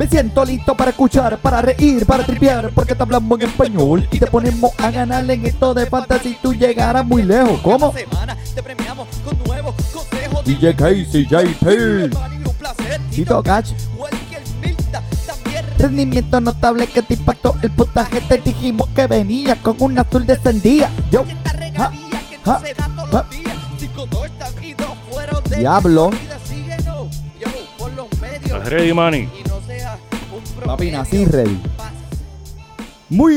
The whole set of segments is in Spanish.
Me siento listo para escuchar, para reír, para tripear, porque te hablamos en español y te ponemos a ganar en esto de fantasy. Tú llegarás muy lejos. ¿Cómo? semana te premiamos con nuevos consejos. DJ Casey, JP. Tito Catch. Rendimiento notable que te impactó el puntaje. Te dijimos que venía con un azul descendía. Yo, Diablo. vida. Síguenos, yo, por los medios. ¿Estás ready, Manny? Papi, nací ready. Muy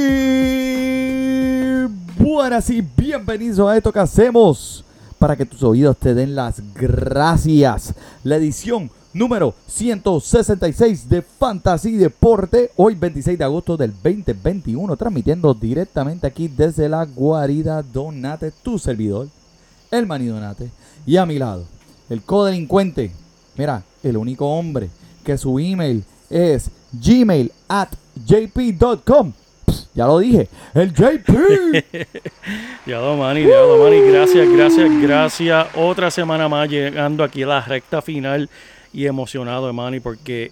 buenas y bienvenidos a esto que hacemos para que tus oídos te den las gracias. La edición número 166 de Fantasy Deporte, hoy 26 de agosto del 2021, transmitiendo directamente aquí desde la guarida Donate, tu servidor, el Mani Donate. Y a mi lado, el codelincuente, mira, el único hombre que su email es gmail at jp.com. Ya lo dije, el JP. Diablo, Manny, diablo, Manny. Gracias, gracias, gracias. Otra semana más llegando aquí a la recta final y emocionado, Manny, porque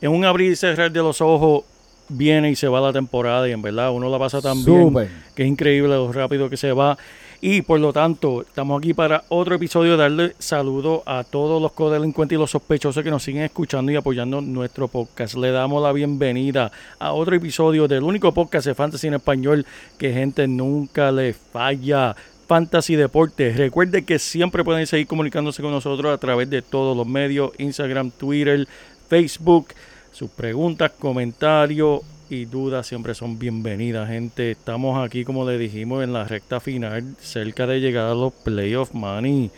en un abrir y cerrar de los ojos viene y se va la temporada y en verdad uno la pasa tan bien que es increíble lo rápido que se va. Y por lo tanto, estamos aquí para otro episodio, darle saludo a todos los codelincuentes y los sospechosos que nos siguen escuchando y apoyando nuestro podcast. Le damos la bienvenida a otro episodio del único podcast de Fantasy en español que gente nunca le falla. Fantasy Deportes. Recuerde que siempre pueden seguir comunicándose con nosotros a través de todos los medios, Instagram, Twitter, Facebook. Sus preguntas, comentarios y dudas siempre son bienvenidas, gente. Estamos aquí, como le dijimos, en la recta final, cerca de llegar a los playoff money.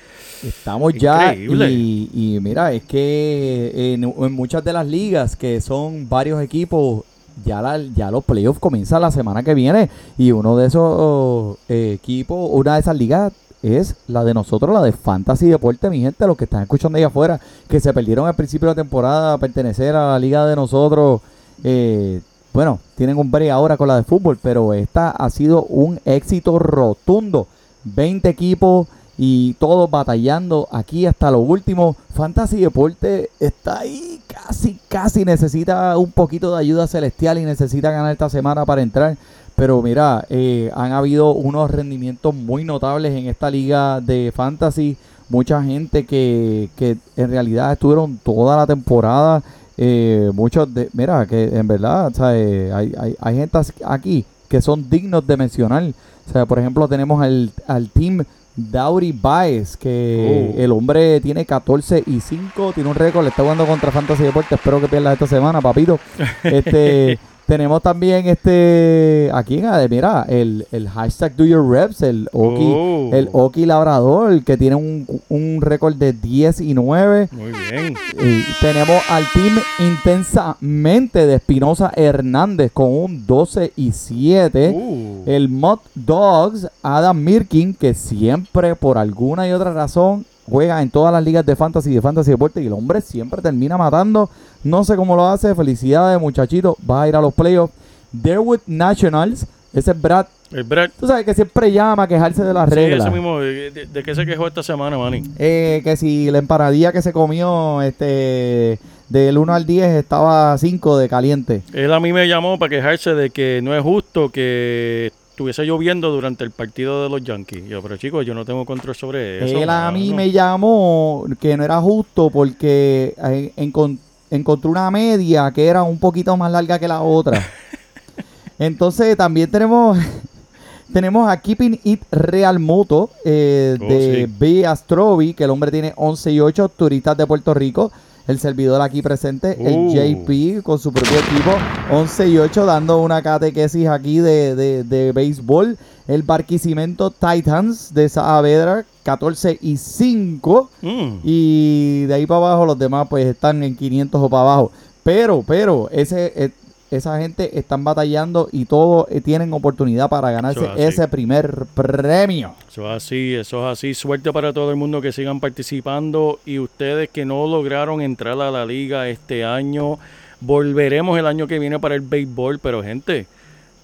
Estamos ya Increíble. y, y mira, es que en, en muchas de las ligas que son varios equipos, ya, la, ya los playoffs comienzan la semana que viene y uno de esos eh, equipos, una de esas ligas es la de nosotros, la de Fantasy Deporte, mi gente, los que están escuchando ahí afuera, que se perdieron al principio de la temporada a pertenecer a la liga de nosotros. eh, bueno, tienen un break ahora con la de fútbol, pero esta ha sido un éxito rotundo. 20 equipos y todos batallando aquí hasta lo último. Fantasy Deporte está ahí, casi, casi necesita un poquito de ayuda celestial y necesita ganar esta semana para entrar. Pero mira, eh, han habido unos rendimientos muy notables en esta liga de fantasy. Mucha gente que, que en realidad estuvieron toda la temporada. Eh, muchos de, mira, que en verdad, o sea, hay, hay, hay gente aquí que son dignos de mencionar. O sea, por ejemplo, tenemos al, al team Dowry Baez, que Oh. el hombre tiene 14 y 5, tiene un récord, le está jugando contra Fantasy Deportes. Espero que pierdas esta semana, papito. Este, tenemos también este, aquí, mira, el, el hashtag Do Your Reps, el Oki, Oh. el Oki Labrador, que tiene un, un récord de 10 y 9. Muy bien. Y tenemos al team intensamente de Espinosa Hernández con un 12 y 7. Uh. El Mod Dogs, Adam Mirkin, que siempre por alguna y otra razón juega en todas las ligas de fantasy de fantasy deporte y el hombre siempre termina matando. No sé cómo lo hace. Felicidades, muchachito. Va a ir a los playoffs. Derwood Nationals, ese es Brad. El Brad. Tú sabes que siempre llama a quejarse de las Sí, reglas. ese mismo. ¿De, de- de qué se quejó esta semana, Manny? Eh, que si la empanadilla que se comió este del 1 al 10 estaba 5 de caliente. Él a mí me llamó para quejarse de que no es justo que estuviese lloviendo durante el partido de los Yankees. Yo, pero chicos, yo no tengo control sobre eso. Él a mí me llamó que no era justo porque eh, encon- encontró una media que era un poquito más larga que la otra. Entonces también tenemos tenemos a Keeping It Real Moto eh, Oh, de sí. B. Astrovi, que el hombre tiene 11 y 8 turistas de Puerto Rico. El servidor aquí presente, Uh. el JP, con su propio equipo, 11 y 8, dando una catequesis aquí de, de, de béisbol. El Barquisimeto Titans de Saavedra, 14 y 5. Mm. Y de ahí para abajo los demás pues están en 500 o para abajo. Pero, pero, ese, eh, esa gente están batallando y todos eh, tienen oportunidad para ganarse es ese primer premio. Eso es así, eso es así. Suerte para todo el mundo que sigan participando y ustedes que no lograron entrar a la liga este año. Volveremos el año que viene para el béisbol, pero gente,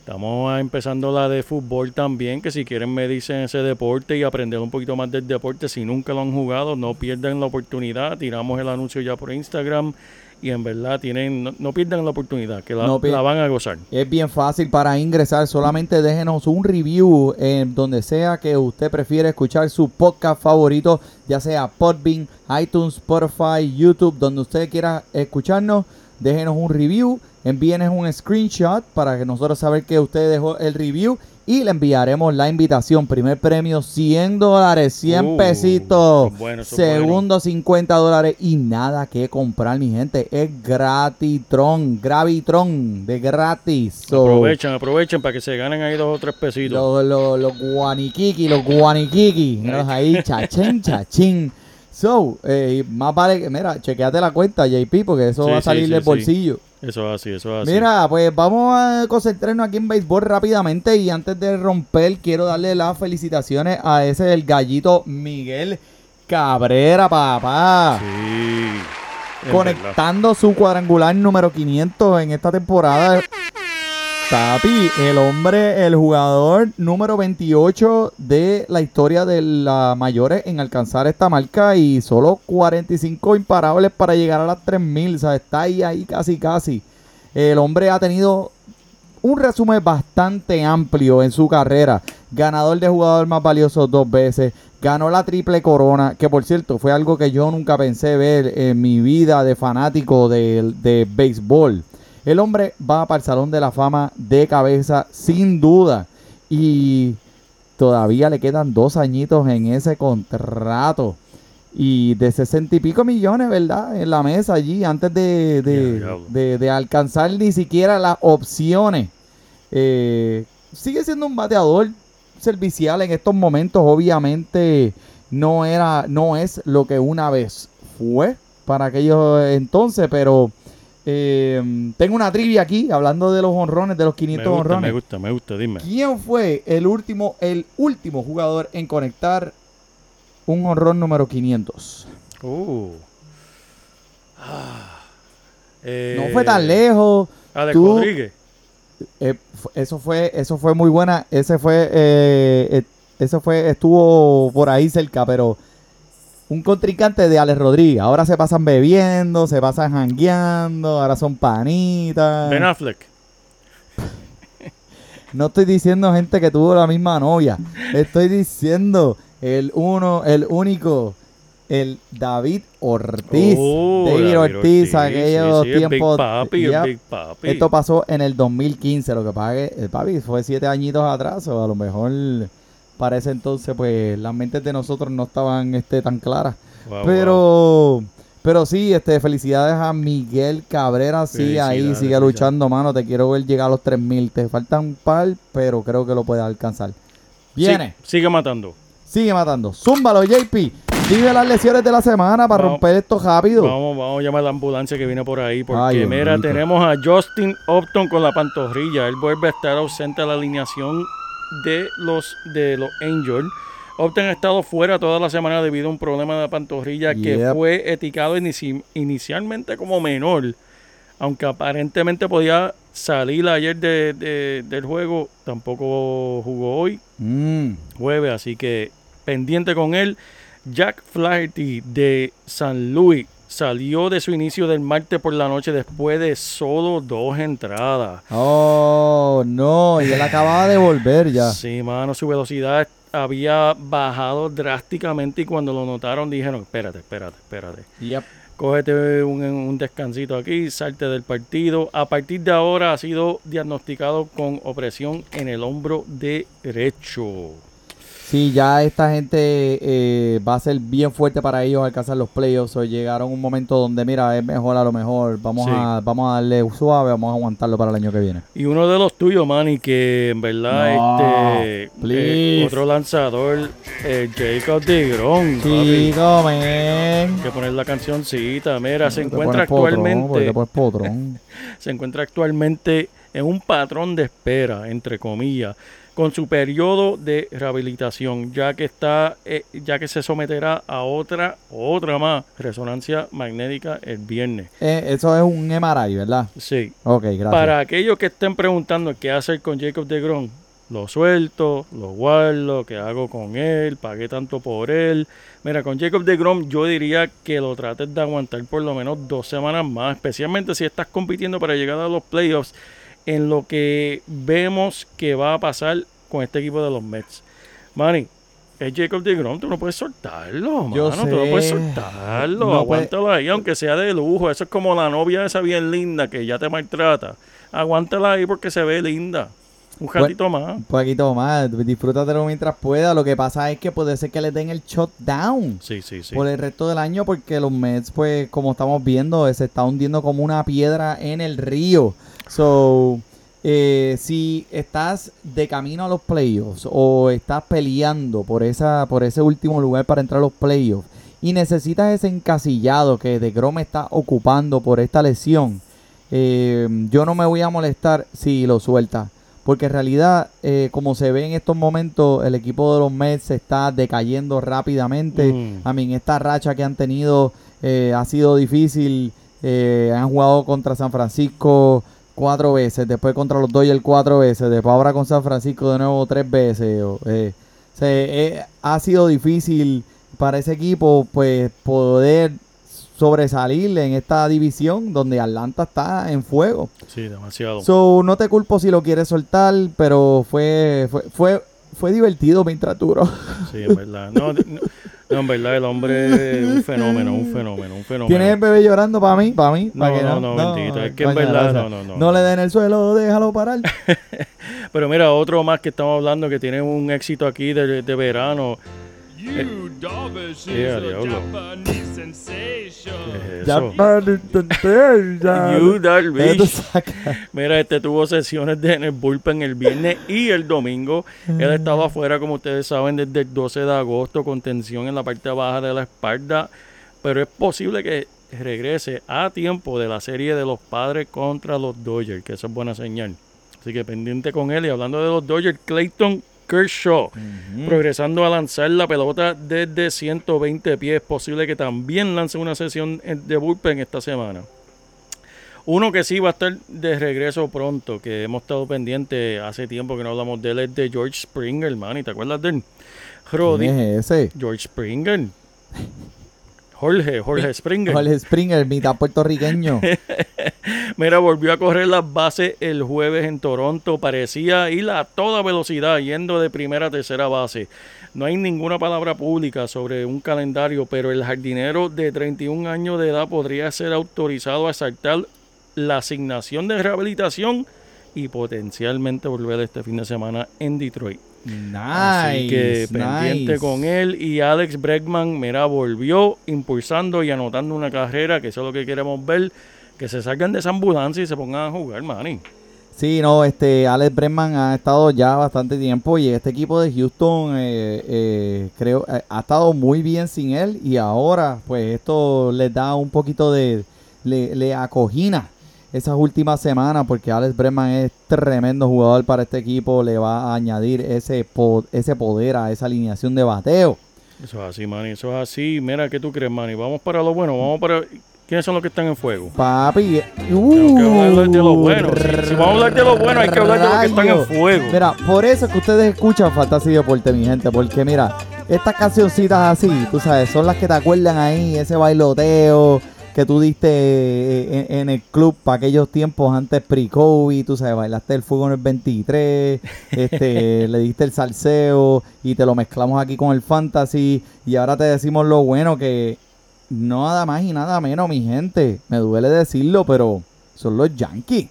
estamos empezando la de fútbol también, que si quieren medirse en ese deporte y aprender un poquito más del deporte, si nunca lo han jugado, no pierdan la oportunidad. Tiramos el anuncio ya por Instagram y en verdad tienen, no, no pierdan la oportunidad, que la, No pier- la van a gozar. Es bien fácil para ingresar, solamente déjenos un review en donde sea que usted prefiere escuchar su podcast favorito, ya sea Podbean, iTunes, Spotify, YouTube, donde usted quiera escucharnos, déjenos un review, envíenos un screenshot para que nosotros saber que usted dejó el review y le enviaremos la invitación. Primer premio 100 dólares, 100 Uh, pesitos. bueno, es bueno. Segundo 50 dólares y nada que comprar, mi gente. Es gratitron, gravitron, de gratis. So, Aprovechen, aprovechen para que se ganen ahí dos o tres pesitos. los, los, los guaniquiqui, los guaniquiqui. Míralos ahí, chachín, chachín. So, eh, más vale que, mira, chequeate la cuenta, JP, porque eso Sí, va a salir sí, del sí. bolsillo. Eso es así, eso es así. Mira, pues vamos a concentrarnos aquí en béisbol rápidamente y antes de romper quiero darle las felicitaciones a ese el gallito Miguel Cabrera, papá. Sí. conectando su cuadrangular número 500 en esta temporada. Papi, el hombre, el jugador número 28 de la historia de las mayores en alcanzar esta marca y solo 45 imparables para llegar a las 3000. O sea, está ahí, ahí casi, casi. El hombre ha tenido un resumen bastante amplio en su carrera. Ganador de jugador más valioso dos veces. Ganó la triple corona, que por cierto fue algo que yo nunca pensé ver en mi vida de fanático de, de béisbol. El hombre va para el Salón de la Fama de cabeza, sin duda. Y todavía le quedan dos añitos en ese contrato. Y de sesenta y pico millones, ¿verdad? En la mesa allí, antes de, de, de alcanzar ni siquiera las opciones. Eh, sigue siendo un bateador servicial en estos momentos. Obviamente no era, no es lo que una vez fue para aquellos entonces, pero eh, tengo una trivia aquí hablando de los honrones, de los Me 500 gusta, honrones. me gusta, me gusta, dime. ¿Quién fue el último, el último jugador en conectar un honrón número 500? Uh. Ah. Eh, No fue tan lejos. Ah, de Tú- Rodríguez. Eh, eso fue, eso fue muy buena. Ese fue, eh, eh, eso fue, estuvo por ahí cerca, pero un contrincante de Alex Rodríguez. Ahora se pasan bebiendo, se pasan jangueando, ahora son panitas. Ben Affleck. No estoy diciendo gente que tuvo la misma novia. Estoy diciendo el uno, el único, el David Ortiz. Oh, David, David Ortiz, sí, aquellos sí, sí, el Big tiempos. Papi, el Yep. Big Papi. Esto pasó en el 2015, lo que pasa que el papi fue siete añitos atrás, o a lo mejor para ese entonces, pues las mentes de nosotros no estaban este, tan claras. Wow, wow. pero, pero sí, este, felicidades a Miguel Cabrera, sí, ahí sigue luchando, mano. Te quiero ver llegar a los 3000. Te faltan un par, pero creo que lo puedes alcanzar. Viene, Sí, sigue matando. sigue matando. Zúmbalo, JP. Dime las lesiones de la semana para Vamos. romper esto rápido. Vamos, vamos a llamar a la ambulancia que viene por ahí. Porque, Ay, mira, tenemos a Justin Upton con la pantorrilla. Él vuelve a estar ausente a la alineación de los, de los Angels. Upton ha estado fuera toda la semana debido a un problema de la pantorrilla que fue inici- inicialmente como menor. Aunque aparentemente podía salir ayer de- de- del juego, tampoco jugó hoy Mm. jueves, así que pendiente con él. Jack Flaherty de San Luis salió de su inicio del martes por la noche después de solo dos entradas. Oh, no, y él acababa de volver ya. Sí, mano, su velocidad había bajado drásticamente y cuando lo notaron dijeron, espérate, espérate, espérate. Yep. Cógete un, un descansito aquí, salte del partido. A partir de ahora ha sido diagnosticado con opresión en el hombro derecho. Sí, ya esta gente eh, va a ser bien fuerte para ellos alcanzar los playoffs. O llegaron un momento donde, mira, es mejor a lo mejor. Vamos, Sí. a, vamos a darle suave, vamos a aguantarlo para el año que viene. Y uno de los tuyos, Manny, que en verdad, No, este, eh, otro lanzador, eh, Jacob DeGrom. Chico, men. Hay que poner la cancioncita. Mira, se encuentra actualmente, se encuentra actualmente en un patrón de espera, entre comillas, con su periodo de rehabilitación, ya que está, eh, ya que se someterá a otra, otra más resonancia magnética el viernes. Eh, eso es un MRI, ¿verdad? Sí. Ok, gracias. Para aquellos que estén preguntando qué hacer con Jacob de Grom, lo suelto, lo guardo, qué hago con él, pagué tanto por él. Mira, con Jacob de Grom yo diría que lo trates de aguantar por lo menos dos semanas más, especialmente si estás compitiendo para llegar a los playoffs, en lo que vemos que va a pasar con este equipo de los Mets. Manny, es Jacob de Grom, tú no puedes soltarlo, Yo mano, tú no puedes sé. soltarlo, No puede- aguántalo ahí, aunque sea de lujo, eso es como la novia esa bien linda que ya te maltrata, aguántala ahí porque se ve linda, un Pues- ratito más. Un poquito más, disfrútatelo mientras pueda. Lo que pasa es que puede ser que le den el shutdown Sí, sí, sí. por el resto del año porque los Mets, pues, como estamos viendo, se está hundiendo como una piedra en el río. So, eh, si estás de camino a los playoffs o estás peleando por esa, por ese último lugar para entrar a los playoffs y necesitas ese encasillado que de Grom está ocupando por esta lesión, eh, yo no me voy a molestar si lo suelta. Porque en realidad, eh, como se ve en estos momentos, el equipo de los Mets se está decayendo rápidamente. Mm. A mí, esta racha que han tenido eh, ha sido difícil. Eh, han jugado contra San Francisco cuatro veces, después contra los Dodgers cuatro veces, después ahora con San Francisco de nuevo tres veces. eh, se- eh, ha sido difícil para ese equipo pues poder sobresalir en esta división donde Atlanta está en fuego. Sí, demasiado. So, no te culpo si lo quieres soltar, pero fue fue fue, fue divertido mientras duró. Sí, en verdad. No, no, no, en verdad, el hombre es un fenómeno, un fenómeno, un fenómeno. ¿Tienes el bebé llorando para mí? ¿Para mí? No, ¿Pa' que no, no, bendito, es que en verdad, no, no, no. No le den el suelo, déjalo parar. Pero mira, otro más que estamos hablando que tiene un éxito aquí de, de verano. You is a diablo. Japanese sensation. You Darvish. Mira, este tuvo sesiones de, en el bullpen el viernes y el domingo. Él estaba afuera, como ustedes saben, desde el 12 de agosto con tensión en la parte baja de la espalda. Pero es posible que regrese a tiempo de la serie de los padres contra los Dodgers, que eso es buena señal. Así que pendiente con él. Y hablando de los Dodgers, Clayton Kershaw, progresando a lanzar la pelota desde 120 pies. Es posible que también lance una sesión de bullpen esta semana. Uno que sí va a estar de regreso pronto, que hemos estado pendientes hace tiempo que no hablamos de él, es de George Springer, man. ¿Y te acuerdas de él? ¿Quién es ese? George Springer. Jorge, Jorge Springer. Jorge Springer, mitad puertorriqueño. Mira, volvió a correr las bases el jueves en Toronto. Parecía ir a toda velocidad, yendo de primera a tercera base. No hay ninguna palabra pública sobre un calendario, pero el jardinero de 31 años de edad podría ser autorizado a saltar la asignación de rehabilitación y potencialmente volver este fin de semana en Detroit. Nice. Así que pendiente nice. con él. Y Alex Bregman, mira, volvió impulsando y anotando una carrera, que eso es lo que queremos ver. Que se salgan de esa ambulancia y se pongan a jugar, Manny. Sí, no, este Alex Bregman ha estado ya bastante tiempo y este equipo de Houston eh, eh, creo eh, ha estado muy bien sin él y ahora pues esto les da un poquito de le, le acogina esas últimas semanas porque Alex Bregman es tremendo jugador para este equipo, le va a añadir ese po- ese poder a esa alineación de bateo. Eso es así, Manny. Eso es así. Mira, ¿qué tú crees, Manny? Vamos para lo bueno. Vamos para. ¿Quiénes son los que están en fuego? Papi, Tenemos que hablar de lo uh, bueno. Si, si vamos a hablar de lo bueno, hay que hablar de los que están en fuego. Mira, por eso es que ustedes escuchan Fantasy Deporte, mi gente, porque mira, estas cancioncitas así, tú sabes, son las que te acuerdan ahí, ese bailoteo que tú diste eh, en, en el club para aquellos tiempos antes pre-COVID, tú sabes, bailaste el fuego en el 23, este, le diste el salseo y te lo mezclamos aquí con el fantasy y ahora te decimos lo bueno que nada más y nada menos, mi gente, me duele decirlo, pero son los Yankees.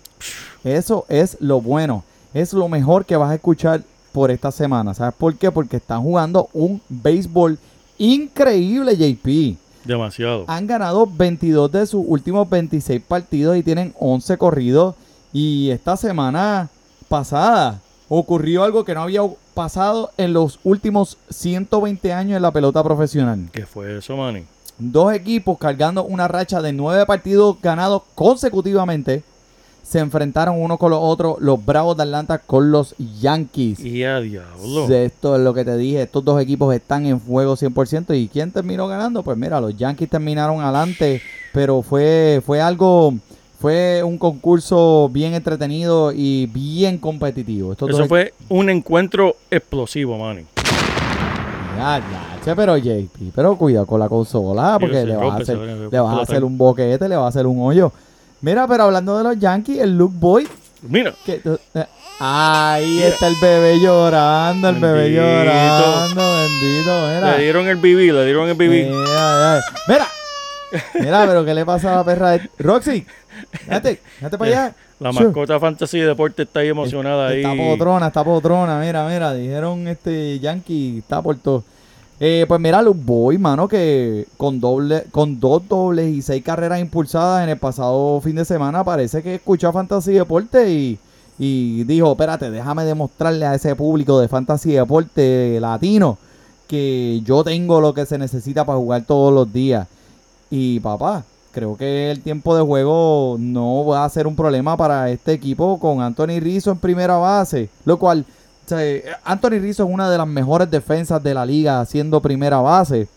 Eso es lo bueno. Es lo mejor que vas a escuchar por esta semana. ¿Sabes por qué? Porque están jugando un béisbol increíble, JP. Demasiado. Han ganado 22 de sus últimos 26 partidos y tienen 11 corridos. Y esta semana pasada ocurrió algo que no había pasado en los últimos 120 años en la pelota profesional. ¿Qué fue eso, Manny? Dos equipos cargando una racha de nueve partidos ganados consecutivamente se enfrentaron uno con los otros, los Bravos de Atlanta con los Yankees. Y a diablo. Esto es lo que te dije, estos dos equipos están en fuego 100%. ¿Y quién terminó ganando? Pues mira, los Yankees terminaron adelante, pero fue, fue algo, fue un concurso bien entretenido y bien competitivo. Estos Eso fue un encuentro explosivo, Manny. Ya, ya, pero JP, pero cuidado con la consola, porque le vas, a hacer, le vas a hacer un boquete, le vas a hacer un hoyo. Mira, pero hablando de los Yankees, el Luke Boy, Mira, que, eh, ahí está el bebé llorando, el bebé llorando, bendito, mira. le dieron el BB, le dieron el BB. Mira, mira, mira, pero ¿qué le pasa a la perra? de- Roxy, fíjate, fíjate para allá. La mascota Fantasy Deporte está ahí emocionada ahí. Está potrona, está potrona, mira, mira, dijeron este Yankee, está por todo. Eh, pues mira, Luke Boy, mano, que con doble, con dos dobles y seis carreras impulsadas en el pasado fin de semana, parece que escuchó a Fantasy Deporte y, y dijo, espérate, déjame demostrarle a ese público de Fantasy Deporte latino que yo tengo lo que se necesita para jugar todos los días. Y papá, creo que el tiempo de juego no va a ser un problema para este equipo con Anthony Rizzo en primera base. Lo cual, sea, Anthony Rizzo es una de las mejores defensas de la liga haciendo primera base.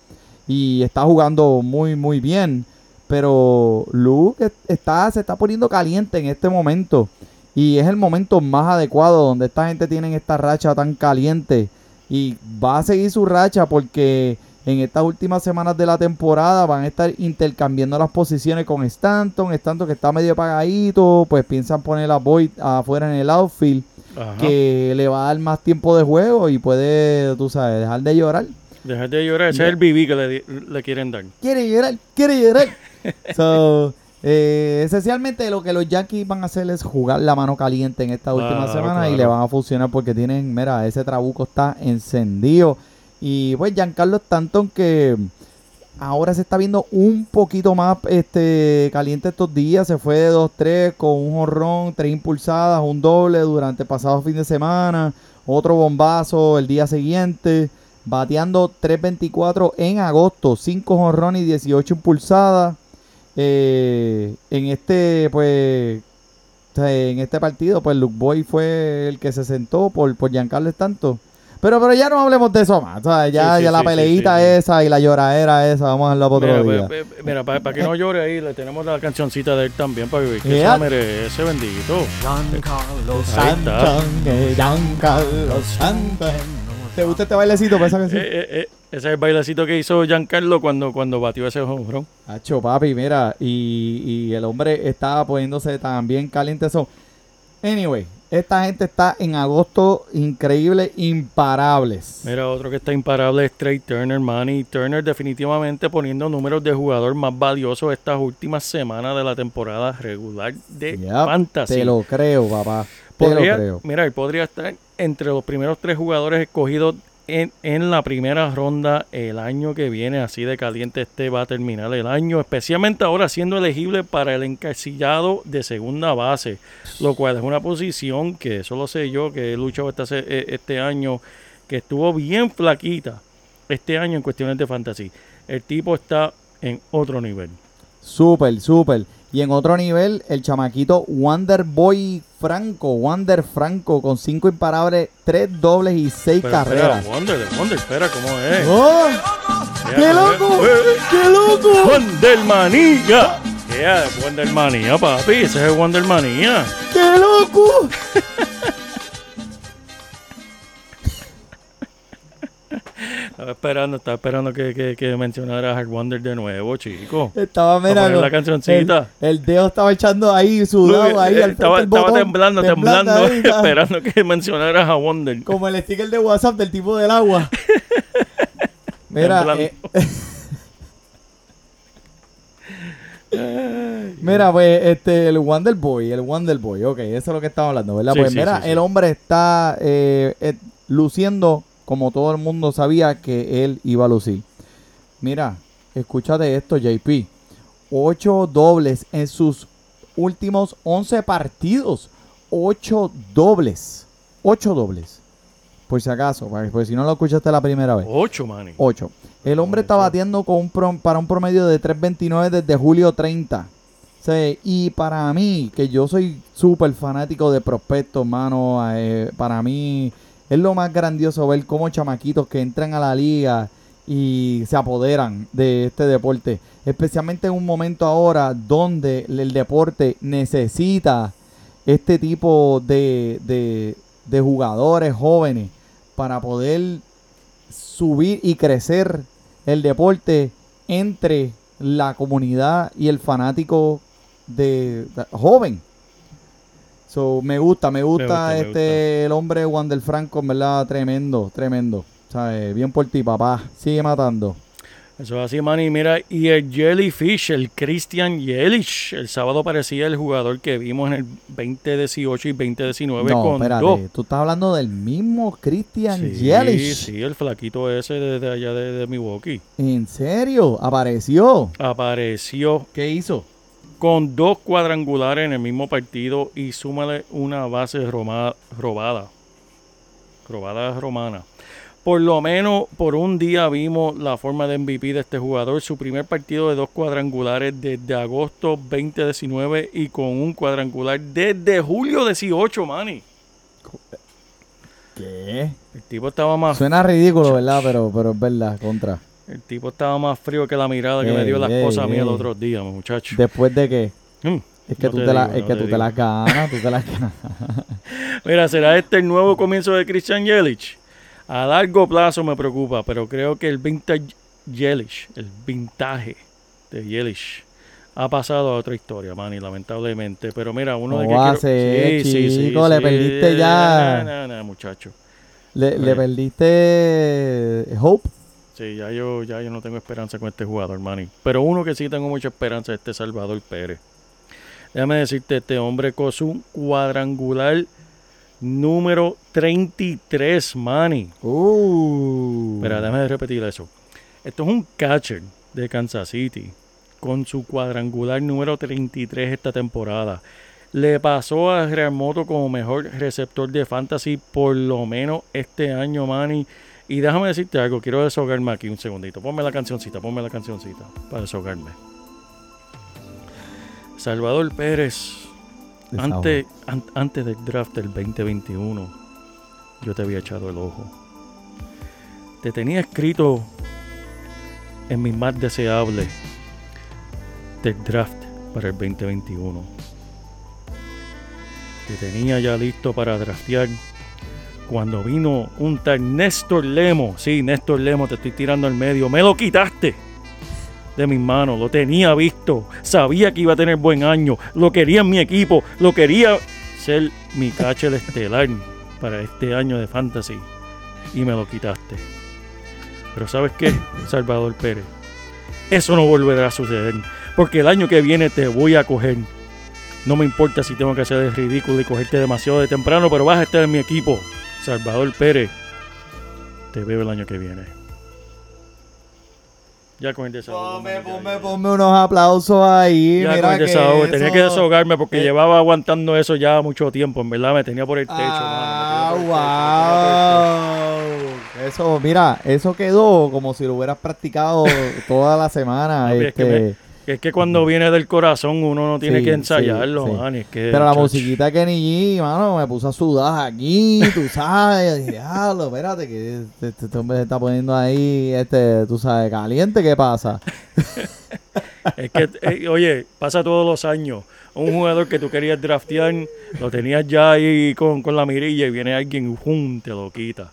Y está jugando muy, muy bien. Pero Luke es- está, se está poniendo caliente en este momento. Y es el momento más adecuado donde esta gente tiene esta racha tan caliente. Y va a seguir su racha porque en estas últimas semanas de la temporada van a estar intercambiando las posiciones con Stanton. Stanton que está medio apagadito, pues piensan poner a Boyd afuera en el outfield, Ajá. que le va a dar más tiempo de juego y puede, tú sabes, dejar de llorar. Dejar de llorar. Ese es el BB que le, quieren dar. Quiere llorar, quiere llorar. so, eh, esencialmente lo que los Yankees van a hacer es jugar la mano caliente en esta última Claro, semana y le van a funcionar porque tienen, mira, ese trabuco está encendido. Y pues Giancarlo Stanton que ahora se está viendo un poquito más este caliente estos días. Se fue de 2-3 con un jorrón, tres impulsadas, un doble durante el pasado fin de semana. Otro bombazo el día siguiente. Bateando 3.24 en agosto. 5 jonrones y 18 impulsadas. Eh, en este, pues, en este partido, pues Luke Boy fue el que se sentó por, por Giancarlo Stanton. Pero, pero ya no hablemos de eso más. o sea, ya, Sí, sí, ya la sí, sí, para sí, sí. esa y la lloradera esa, vamos a hablar para otro Mira, día. pa- pa- mira, para que no llore ahí, le tenemos la cancioncita de él también para vivir. Que Yeah. se merece, bendito. Giancarlo eh, Giancarlo. ¿Te gusta este bailecito? Piensa que sí. Eh, eh, eh, ese es el bailecito que hizo Giancarlo cuando, cuando batió ese home Hacho, papi, mira, y, y el hombre estaba poniéndose también caliente eso. Anyway, esta gente está en agosto increíble, imparables. Mira, otro que está imparable es Trey Turner, Manny. Turner definitivamente poniendo números de jugador más valioso estas últimas semanas de la temporada regular de Yep, Fantasy. Te lo creo, papá. Te Podría- lo creo. Mira, él podría estar entre los primeros tres jugadores escogidos en, la primera ronda el año que viene. Así de caliente este va a terminar el año. Especialmente ahora siendo elegible para el encasillado de segunda base. Lo cual es una posición que eso lo sé yo, que he luchado este, eh, este año, que estuvo bien flaquita este año en cuestiones de fantasy. El tipo está en otro nivel. Súper, súper. Y en otro nivel, el chamaquito Wander Boy Franco, Wander Franco, con cinco imparables, tres dobles y seis Pero carreras. Espera, Wonder, Wonder, espera, ¿cómo es? ¡Oh! ¡Qué loco! eh, eh. ¡Qué loco! Wondermanía. Yeah, Wondermanía, papi. Ese es el Wondermanía. ¡Qué loco! Estaba esperando, estaba esperando que, que, que mencionaras al Wonder de nuevo, chico. Estaba, mira, poner la cancioncita. El, el dedo estaba echando ahí, sudado ahí. Eh, al estaba, estaba botón, temblando, temblando, ahí, está. esperando que mencionaras a Wonder. Como el sticker de WhatsApp del tipo del agua. Mira, Temblando. eh, mira, pues, este, el Wonder Boy, el Wonder Boy, ok, eso es lo que estamos hablando, ¿verdad? Sí, pues sí, mira, sí. el hombre está, eh, eh, luciendo como todo el mundo sabía que él iba a lucir. Mira, escúchate esto, JP. Ocho dobles en sus últimos 11 partidos. Ocho dobles. Ocho dobles. Por si acaso, porque si no lo escuchaste la primera vez. 8, Manny. 8. El hombre está batiendo con un prom- para un promedio de 3.29 desde julio 30. O sea, y para mí, que yo soy súper fanático de prospectos, mano, eh, para mí es lo más grandioso ver cómo chamaquitos que entran a la liga y se apoderan de este deporte. Especialmente en un momento ahora donde el deporte necesita este tipo de, de- jugadores jóvenes para poder subir y crecer el deporte entre la comunidad y el fanático de- joven. So, me gusta, me gusta gusta, me este el hombre Wander Franco, en verdad, tremendo, tremendo. ¿Sabes? Bien por ti, papá. Sigue matando. Eso es así, Manny. Mira, y el Jellyfish, el Christian Yelich, el sábado parecía el jugador que vimos en el 2018 y 2019 No, con espérate. dos. Tú estás hablando del mismo Christian Sí, Yelich. sí, el flaquito ese de, de allá de, de Milwaukee. ¿En serio? ¿Apareció? Apareció ¿Qué hizo? Con dos cuadrangulares en el mismo partido y súmale una base roma- robada. Robada romana. Por lo menos por un día vimos la forma de MVP de este jugador. Su primer partido de dos cuadrangulares desde agosto 2019 y con un cuadrangular desde julio 18, Manny. ¿Qué? El tipo estaba más, Suena ridículo, ¿verdad? Pero, pero es verdad, contra. El tipo estaba más frío que la mirada que me dio la esposa mía el otro día, muchacho. Después de que Mm. es que No tú te te, la, digo, es no que te tú te las ganas, tú te las ganas. Mira, ¿será este el nuevo comienzo de Christian Yelich? A largo plazo me preocupa, pero creo que el vintage Yelich, el vintage de Yelich, ha pasado a otra historia, Manny, lamentablemente. Pero mira, uno de ¿Cómo que a quiero... ser, chico? Le perdiste ya. No, no, no, muchacho. Le, perdiste Hope. Sí, ya yo, ya yo no tengo esperanza con este jugador, Manny. Pero uno que sí tengo mucha esperanza es este Salvador Pérez. Déjame decirte, este hombre con un cuadrangular número 33, Manny. Uh. Déjame repetir eso. Esto es un catcher de Kansas City con su cuadrangular número 33 esta temporada. Le pasó a Remoto como mejor receptor de fantasy por lo menos este año, Manny. Y déjame decirte algo, quiero desahogarme aquí un segundito. Ponme la cancioncita, ponme la cancioncita para desahogarme. Salvador Pérez, Desahogo. antes, an- antes del draft del 2021, yo te había echado el ojo. Te tenía escrito en mis más deseables del draft para el 2021. Te tenía ya listo para draftear cuando vino un tal Néstor Lemo. Sí, Néstor Lemo, te estoy tirando al medio. Me lo quitaste de mis manos. Lo tenía visto. Sabía que iba a tener buen año. Lo quería en mi equipo. Lo quería ser mi catcher estelar para este año de fantasy. Y me lo quitaste. Pero ¿sabes qué, Salvador Pérez? Eso no volverá a suceder. Porque el año que viene te voy a coger. No me importa si tengo que hacer el ridículo y cogerte demasiado de temprano, pero vas a estar en mi equipo. Salvador Pérez. Te veo el año que viene. Ya con el desahogo. Ponme, ponme, ponme unos aplausos ahí. Ya mira con el que desahogo. Tenía que desahogarme porque llevaba aguantando eso ya mucho tiempo. En verdad me tenía por el techo. Ah, mano, me techo, me techo. wow. Eso, mira, eso quedó como si lo hubieras practicado toda la semana. Es que este, Es que cuando viene del corazón uno no tiene Sí, que ensayarlo, sí, man, es que, Pero la musiquita de Kenny G, mano, me puso a sudar aquí, tú sabes. Yo dije, diablo, espérate, que este, este hombre se está poniendo ahí, este, tú sabes, caliente, ¿qué pasa? Es que, eh, oye, pasa todos los años. Un jugador que tú querías draftear, lo tenías ya ahí con, con la mirilla y viene alguien y ¡jum! te lo quita.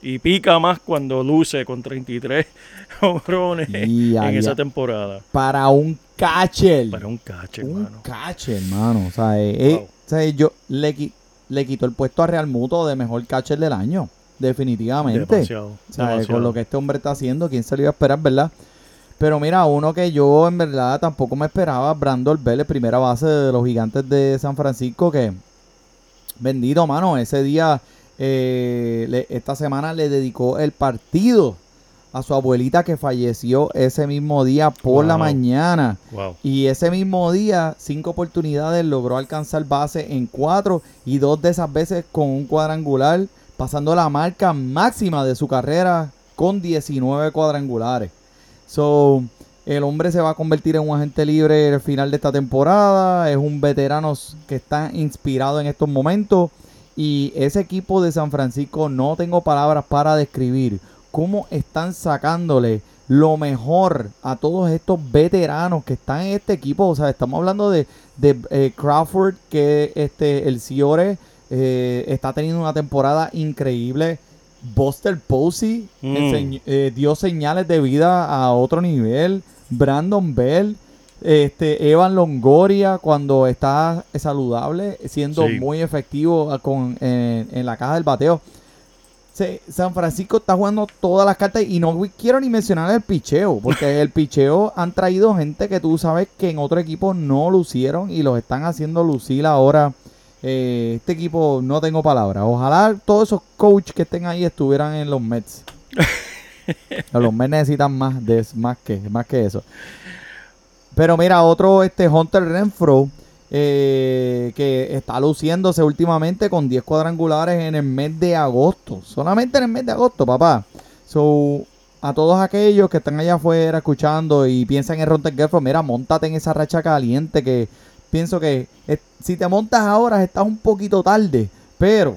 Y pica más cuando luce con 33 honrones Y en esa temporada. Para un catcher. Para un catcher, un hermano. catcher, hermano. O sea, eh, eh, o sea, yo le, le quitó el puesto a Real Muto de mejor catcher del año. Definitivamente. Demasiado, O sea, demasiado. con lo que este hombre está haciendo, ¿quién se lo iba a esperar, verdad? Pero mira, uno que yo en verdad tampoco me esperaba, Brandon Vélez, primera base de los gigantes de San Francisco, que bendito, mano, ese día eh, le- esta semana le dedicó el partido a su abuelita que falleció ese mismo día por la mañana. Wow. Y ese mismo día, cinco oportunidades, logró alcanzar base en cuatro y dos de esas veces con un cuadrangular, pasando la marca máxima de su carrera con 19 cuadrangulares. So, el hombre se va a convertir en un agente libre al final de esta temporada. Es un veterano que está inspirado en estos momentos. Y ese equipo de San Francisco no tengo palabras para describir cómo están sacándole lo mejor a todos estos veteranos que están en este equipo. O sea, estamos hablando de, de eh, Crawford, que este, el Ciore eh, está teniendo una temporada increíble. Buster Posey Mm. eh, dio señales de vida a otro nivel. Brandon Bell, este Evan Longoria cuando está saludable, siendo Sí. muy efectivo ah, con, en, en la caja del bateo. Se- San Francisco está jugando todas las cartas y no quiero ni mencionar el picheo, porque el picheo han traído gente que tú sabes que en otro equipo no lucieron y los están haciendo lucir ahora. Eh, este equipo no tengo palabras. Ojalá todos esos coaches que estén ahí estuvieran en los Mets. los Mets necesitan más de más que más que eso. Pero mira, otro este Hunter Renfro eh, que está luciéndose últimamente con 10 cuadrangulares en el mes de agosto. Solamente en el mes de agosto, papá. So, a todos aquellos que están allá afuera escuchando y piensan en Hunter Renfro, mira, montate en esa racha caliente que pienso que eh, si te montas ahora estás un poquito tarde, pero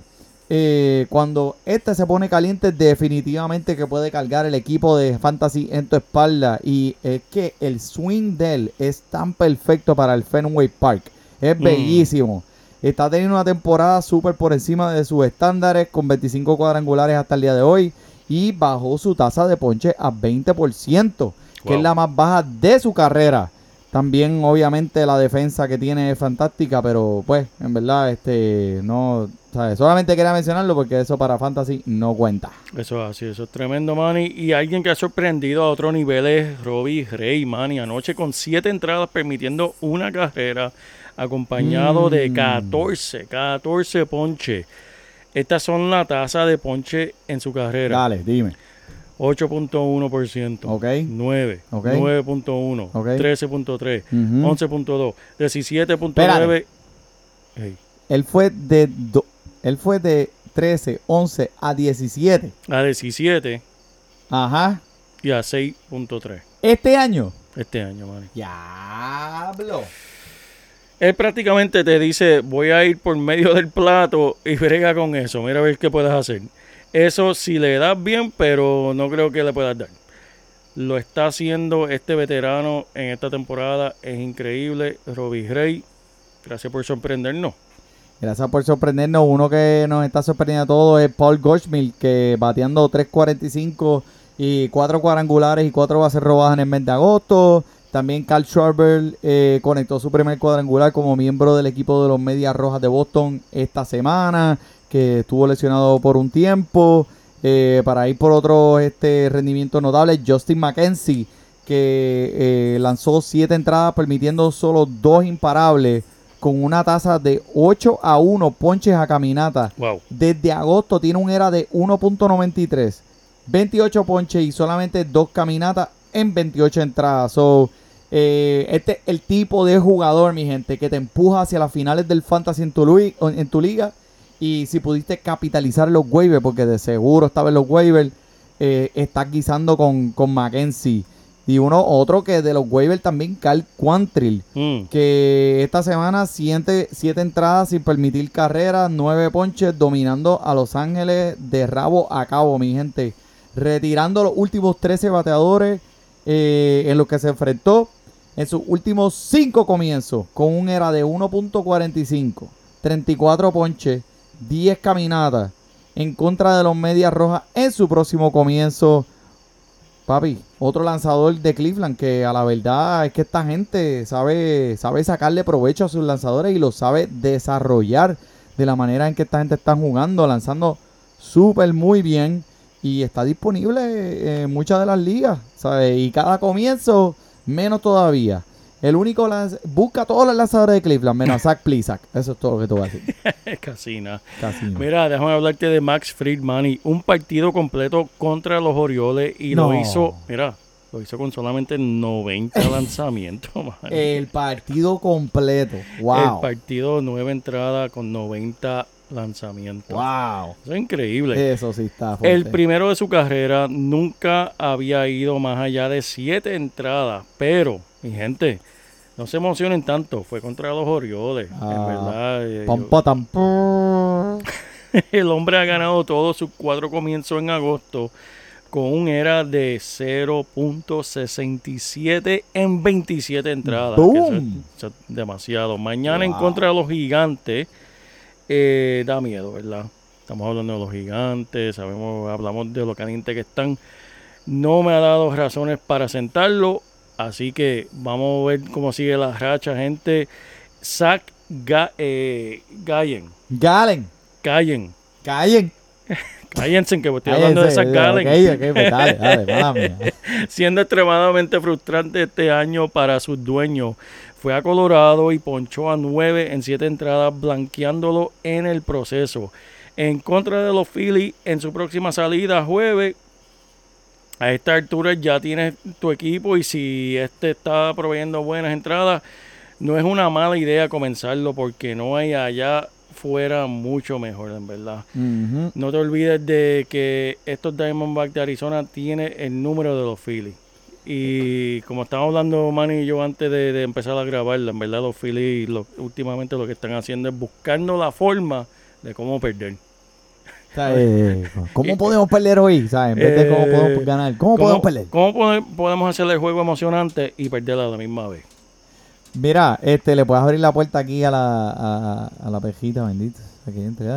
eh, cuando este se pone caliente definitivamente que puede cargar el equipo de Fantasy en tu espalda y es que el swing de él es tan perfecto para el Fenway Park, es Mm. bellísimo. Está teniendo una temporada súper por encima de sus estándares con 25 cuadrangulares hasta el día de hoy y bajó su tasa de ponche a 20%, que Wow. es la más baja de su carrera. También, obviamente, la defensa que tiene es fantástica, pero pues, en verdad, este, no, ¿sabes? Solamente quería mencionarlo porque eso para Fantasy no cuenta. Eso es así, eso es tremendo, Manny. Y alguien que ha sorprendido a otro nivel es Robbie Rey, Manny. Anoche con siete entradas permitiendo una carrera, acompañado de Mm. 14, 14 ponche. Estas son la tasa de ponche en su carrera. Dale, dime. 8.1%. Ok. 9. Ok. 9.1. Ok. 13.3. Ujú. 11.2. 17.9. Espérate. Ey, Él fue de do- él fue de 13, 11 a 17. A 17 Ajá. y a 6.3. Este año. Este año, Manny. Diablo. Él prácticamente te dice, voy a ir por medio del plato y brega con eso. Mira a ver qué puedes hacer. Eso si le das bien, pero no creo que le puedas dar. Lo está haciendo este veterano en esta temporada. Es increíble. Robbie Rey, gracias por sorprendernos. Gracias por sorprendernos. Uno que nos está sorprendiendo a todos es Paul Goldschmidt, que bateando 3.45 y 4 cuadrangulares y 4 bases robadas en el mes de agosto. También Carl Schwarber eh, conectó su primer cuadrangular como miembro del equipo de los Medias Rojas de Boston esta semana, que estuvo lesionado por un tiempo. Eh, para ir por otro este rendimiento notable, Justin McKenzie, que eh, lanzó 7 entradas permitiendo solo 2 imparables con una tasa de 8 a 1 ponches a caminata. Wow. Desde agosto tiene un era de 1.93, 28 ponches y solamente 2 caminatas en 28 entradas. So, eh, este es el tipo de jugador, mi gente, que te empuja hacia las finales del Fantasy en tu, lui- en tu liga. Y si pudiste capitalizar los waivers, porque de seguro estaba en los waivers, eh, estás guisando con, con Mackenzie. Y uno, otro que de los waivers también, Carl Quantrill Mm, que esta semana siete, siete entradas sin permitir carreras, nueve ponches, dominando a Los Ángeles de rabo a cabo, mi gente. Retirando los últimos 13 bateadores eh, en los que se enfrentó en sus últimos cinco comienzos, con un era de 1.45, 34 ponches, 10 caminatas en contra de los Medias Rojas en su próximo comienzo. Papi, otro lanzador de Cleveland que a la verdad es que esta gente sabe, sabe sacarle provecho a sus lanzadores y lo sabe desarrollar de la manera en que esta gente está jugando, lanzando súper muy bien y está disponible en muchas de las ligas, ¿sabes? Y cada comienzo menos todavía. El único lanz- busca a todos los lanzadores de Cleveland, menos a Zach Plisak. Eso es todo lo que tú vas a decir. Casi nada. No. Mira, déjame hablarte de Max Friedman y un partido completo contra los Orioles y No. lo hizo, mira, lo hizo con solamente 90 lanzamientos. man. El partido completo. El Wow. partido nueve entradas con 90 lanzamientos. Wow. Eso es increíble. Eso sí está fuerte. El primero de su carrera nunca había ido más allá de siete entradas, pero, mi gente, no se emocionen tanto, fue contra los Orioles, en Ah, verdad. eh, Pam, yo- el hombre ha ganado todos sus cuatro comienzos en agosto con un era de 0.67 en 27 entradas. que eso, es, Boom. eso es demasiado. Mañana en contra de los gigantes eh, da miedo, ¿verdad? Estamos hablando de los gigantes, sabemos, hablamos de lo caliente que están. No me ha dado razones para sentarlo, así que vamos a ver cómo sigue la racha, gente. Zach Ga eh, Gallen, Galen. Callen, Callen. cállense que estoy hablando de Zach Gallen. ok, ok, pues dale, dale. Siendo extremadamente frustrante este año para sus dueños. Fue a Colorado y ponchó a 9 en 7 entradas, blanqueándolo en el proceso. En contra de los Phillies, en su próxima salida jueves, a esta altura ya tienes tu equipo y si este está proveyendo buenas entradas, no es una mala idea comenzarlo porque no hay allá fuera mucho mejor, en verdad. No te olvides de que estos Diamondbacks de Arizona tiene el número de los Phillies. Y como estábamos hablando Manny y yo antes de, de empezar a grabarla, en verdad los Phillies lo- últimamente lo que están haciendo es buscando la forma de cómo perder. Eh, ¿Cómo podemos perder hoy? ¿Sabes? En vez de cómo Eh, podemos ganar. ¿Cómo, podemos perder? cómo pode- podemos hacer el juego emocionante y perder a la misma vez? Mira, este, le puedes abrir la puerta aquí a la, a, a la pejita, bendito. Aquí entre.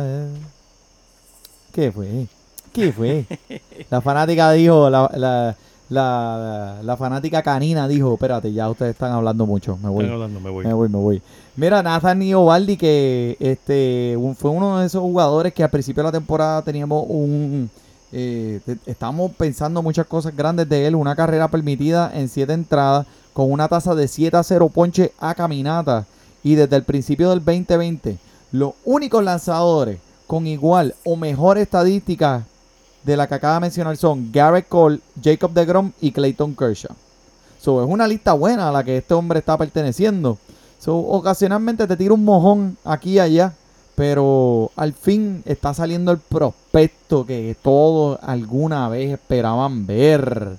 ¿Qué fue? ¿Qué fue? La fanática dijo, la, la, la, la fanática canina dijo, espérate, ya ustedes están hablando mucho, me voy. Hablando, me voy. Me voy, me voy. Mira, Nathan Iovaldi, que este un- fue uno de esos jugadores que al principio de la temporada teníamos un... Eh, te- estamos pensando muchas cosas grandes de él. Una carrera permitida en siete entradas con una tasa de 7 a 0 ponche a caminata. Y desde el principio del 2020, los únicos lanzadores con igual o mejor estadística de la que acaba de mencionar son Garrett Cole, Jacob DeGrom y Clayton Kershaw. So, es una lista buena a la que este hombre está perteneciendo. So, ocasionalmente te tira un mojón aquí y allá, pero al fin está saliendo el prospecto que todos alguna vez esperaban ver.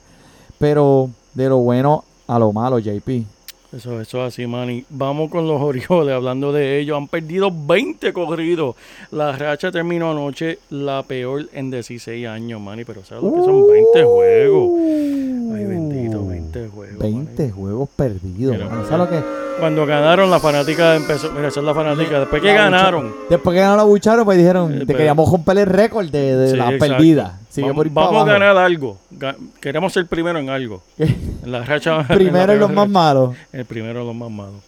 Pero de lo bueno a lo malo, JP. Eso, eso es así, Manny. Vamos con los Orioles, hablando de ellos. Han perdido 20 corridos. La racha terminó anoche la peor en 16 años, Manny. Pero ¿sabes lo que son 20 juegos? Ay, bendito, 20 juegos. 20 Manny. juegos perdidos. Mira. ¿Sabes lo que? Cuando ganaron, la fanática empezó. Mira, esa es la fanática. Después que La ganaron. Después que ganaron la bucharon, pues dijeron, Eh, te pero- queríamos romper el récord de, de Sí, las exacto. perdidas. Sigue vamos por a ganar algo. Queremos ser primero en algo. En la racha. Primero en la los más malos. El primero en los más malos.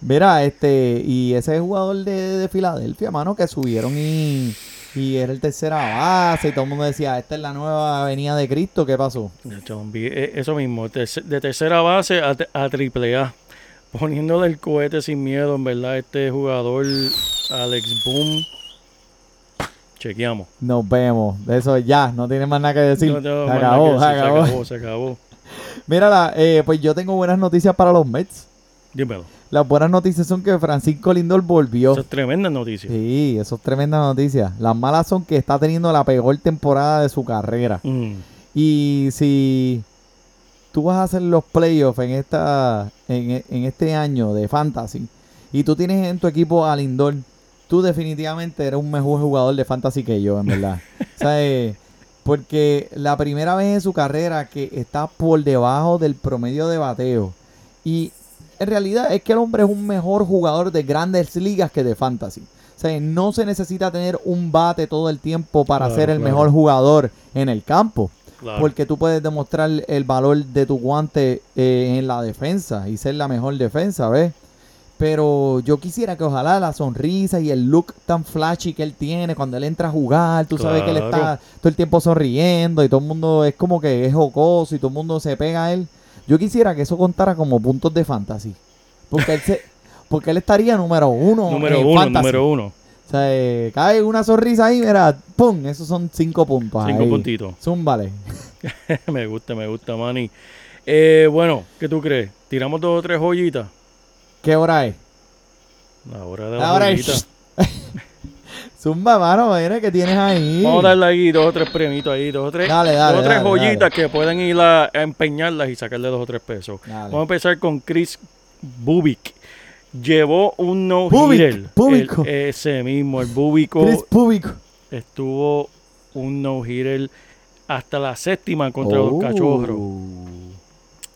Mira, este, y ese jugador de, de Filadelfia, mano, que subieron y, y era el tercera base y todo el mundo decía, esta es la nueva avenida de Cristo, ¿qué pasó? Eh, Eso mismo, de tercera base a, a triple A. Poniéndole el cohete sin miedo, en verdad, este jugador, Alex Boom. Chequeamos. Nos vemos. Eso ya, no tiene más nada que decir. No se, acabó, que se acabó, se acabó, se acabó. Mira, la- eh, pues yo tengo buenas noticias para los Mets. Dímelo. Las buenas noticias son que Francisco Lindor volvió. Eso es tremenda noticia. Sí, eso es tremenda noticia. Las malas son que está teniendo la peor temporada de su carrera. Mm, Y si tú vas a hacer los playoffs en esta en, en este año de fantasy y tú tienes en tu equipo a Lindor, tú definitivamente eres un mejor jugador de fantasy que yo, en verdad. o sea, eh, porque la primera vez en su carrera que está por debajo del promedio de bateo y en realidad es que el hombre es un mejor jugador de grandes ligas que de fantasy. O sea, no se necesita tener un bate todo el tiempo para Claro, ser el claro. mejor jugador en el campo. claro. Porque tú puedes demostrar el valor de tu guante eh, en la defensa y ser la mejor defensa, ¿ves? Pero yo quisiera que ojalá la sonrisa y el look tan flashy que él tiene cuando él entra a jugar, tú sabes que él está todo el tiempo sonriendo y todo el mundo es como que es jocoso y todo el mundo se pega a él. Yo quisiera que eso contara como puntos de fantasy. Porque él, se, porque él estaría número uno. número en uno, fantasy. número uno. O sea, eh, cae una sonrisa ahí, mira, ¡pum! Esos son cinco puntos. Cinco ahí. puntitos. Zúmbale. me gusta, me gusta, Manny. Eh, bueno, ¿qué tú crees? ¿Tiramos dos o tres joyitas? ¿Qué hora es? La hora de Ahora joyitas. es. Zumba, mano, mira que tienes ahí. Vamos a darle ahí dos o tres premitos ahí, dos o tres, Dale, dale, dos o tres dale, joyitas que pueden ir a, empeñarlas y sacarle dos o tres pesos. Vamos a empezar con Chris Bubik. Llevó un no hitter. Búbico. Ese mismo, el Bubico Chris Público. estuvo un no hitter hasta la séptima contra los Oh. cachorros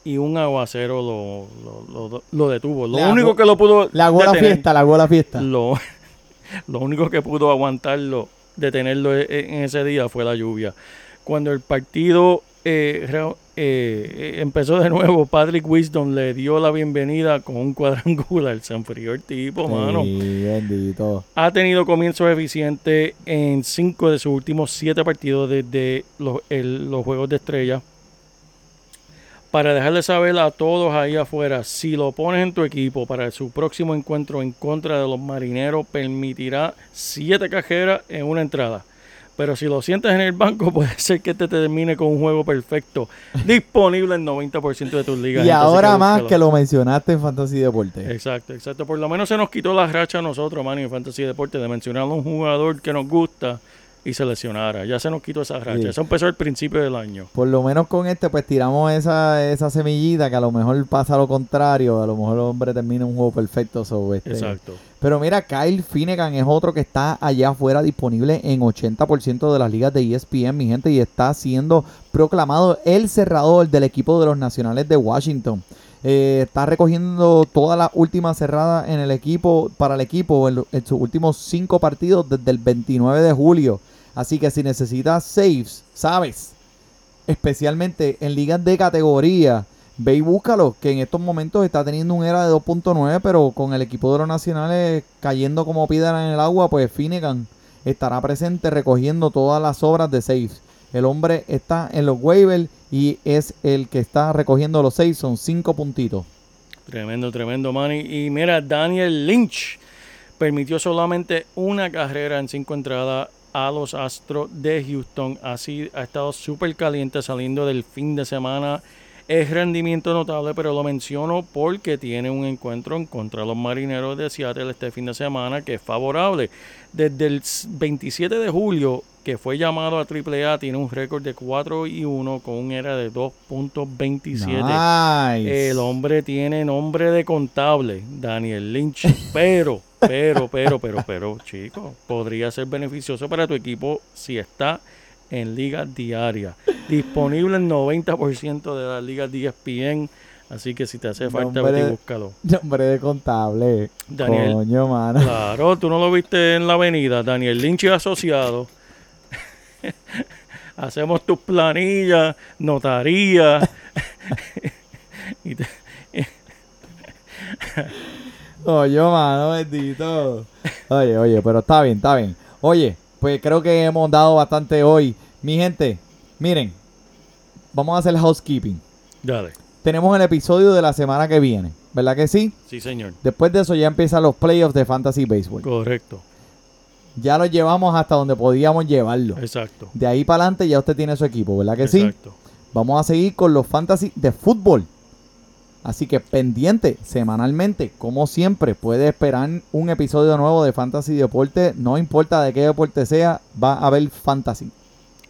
y un aguacero lo, lo, lo- lo detuvo. Lo Le único que lo pudo La gola detener- fiesta, la gola fiesta. lo, lo único que pudo aguantarlo, detenerlo e- e- en ese día fue la lluvia. Cuando el partido eh, eh, eh, empezó de nuevo, Patrick Wisdom le dio la bienvenida con un cuadrangular. Se enfrió el tipo, mano. Sí, bendito. Ha tenido comienzos eficientes en cinco de sus últimos siete partidos desde los, el- los Juegos de Estrella. Para dejarle saber a todos ahí afuera, si lo pones en tu equipo para su próximo encuentro en contra de los marineros, permitirá siete cajeras en una entrada. Pero si lo sientes en el banco, puede ser que te termine con un juego perfecto, disponible en 90% de tus ligas. Y Entonces, ahora que más que lo mencionaste en Fantasy Deporte. Exacto, exacto. Por lo menos se nos quitó la racha a nosotros, man, en Fantasy Deporte, de mencionar a un jugador que nos gusta y se lesionara. Ya se nos quitó esa racha. Sí. Eso empezó al principio del año. Por lo menos con este, pues tiramos esa, esa semillita que a lo mejor pasa lo contrario. A lo mejor el hombre termina un juego perfecto. so, este. Exacto. Pero mira, Kyle Finnegan es otro que está allá afuera disponible en 80% de las ligas de ESPN, mi gente, y está siendo proclamado el cerrador del equipo de los Nacionales de Washington. Eh, está recogiendo todas las últimas cerradas en el equipo, para el equipo, en, en sus últimos cinco partidos desde el 29 de julio. Así que si necesitas saves, sabes, especialmente en ligas de categoría, ve y búscalo, que en estos momentos está teniendo un era de 2.9, pero con el equipo de los nacionales cayendo como piedra en el agua, pues Finnegan estará presente recogiendo todas las obras de saves. El hombre está en los waivers y es el que está recogiendo los saves, son 5 puntitos. Tremendo, tremendo, Manny. Y mira, Daniel Lynch permitió solamente una carrera en cinco entradas a los Astros de Houston. Así ha estado súper caliente saliendo del fin de semana. Es rendimiento notable, pero lo menciono porque tiene un encuentro en contra de los marineros de Seattle este fin de semana que es favorable. Desde el s- 27 de julio, que fue llamado a AAA, tiene un récord de 4 y 1 con un era de 2.27. Nice. El hombre tiene nombre de contable, Daniel Lynch, pero, pero, pero, pero, pero, chico, podría ser beneficioso para tu equipo si está en liga diaria. Disponible en 90% de las ligas E ESPN, así que si te hace falta, Nombre- vete y búscalo. Nombre de contable. Daniel. Coño, mano. Claro, tú no lo viste en la avenida, Daniel Lynch y asociado. Hacemos tus planillas, notarías. y te- Oye, mano, bendito. Oye, oye, pero está bien, está bien. Oye, pues creo que hemos dado bastante hoy. Mi gente, miren, vamos a hacer housekeeping. Dale. Tenemos el episodio de la semana que viene, ¿verdad que sí? Sí, señor. Después de eso ya empiezan los playoffs de Fantasy Baseball. Correcto. Ya lo llevamos hasta donde podíamos llevarlo. Exacto. De ahí para adelante ya usted tiene su equipo, ¿verdad que sí? Exacto. Vamos a seguir con los fantasy de fútbol. Así que pendiente semanalmente, como siempre, puede esperar un episodio nuevo de Fantasy Deporte. No importa de qué deporte sea, va a haber fantasy.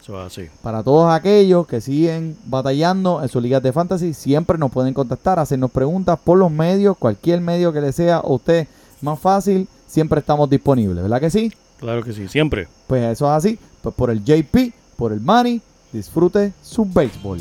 Eso es así. Para todos aquellos que siguen batallando en sus ligas de fantasy, siempre nos pueden contactar, hacernos preguntas por los medios, cualquier medio que le sea a usted más fácil, siempre estamos disponibles, ¿verdad que sí? Claro que sí. Siempre. Pues eso es así. Pues por el JP, por el Money, disfrute su béisbol.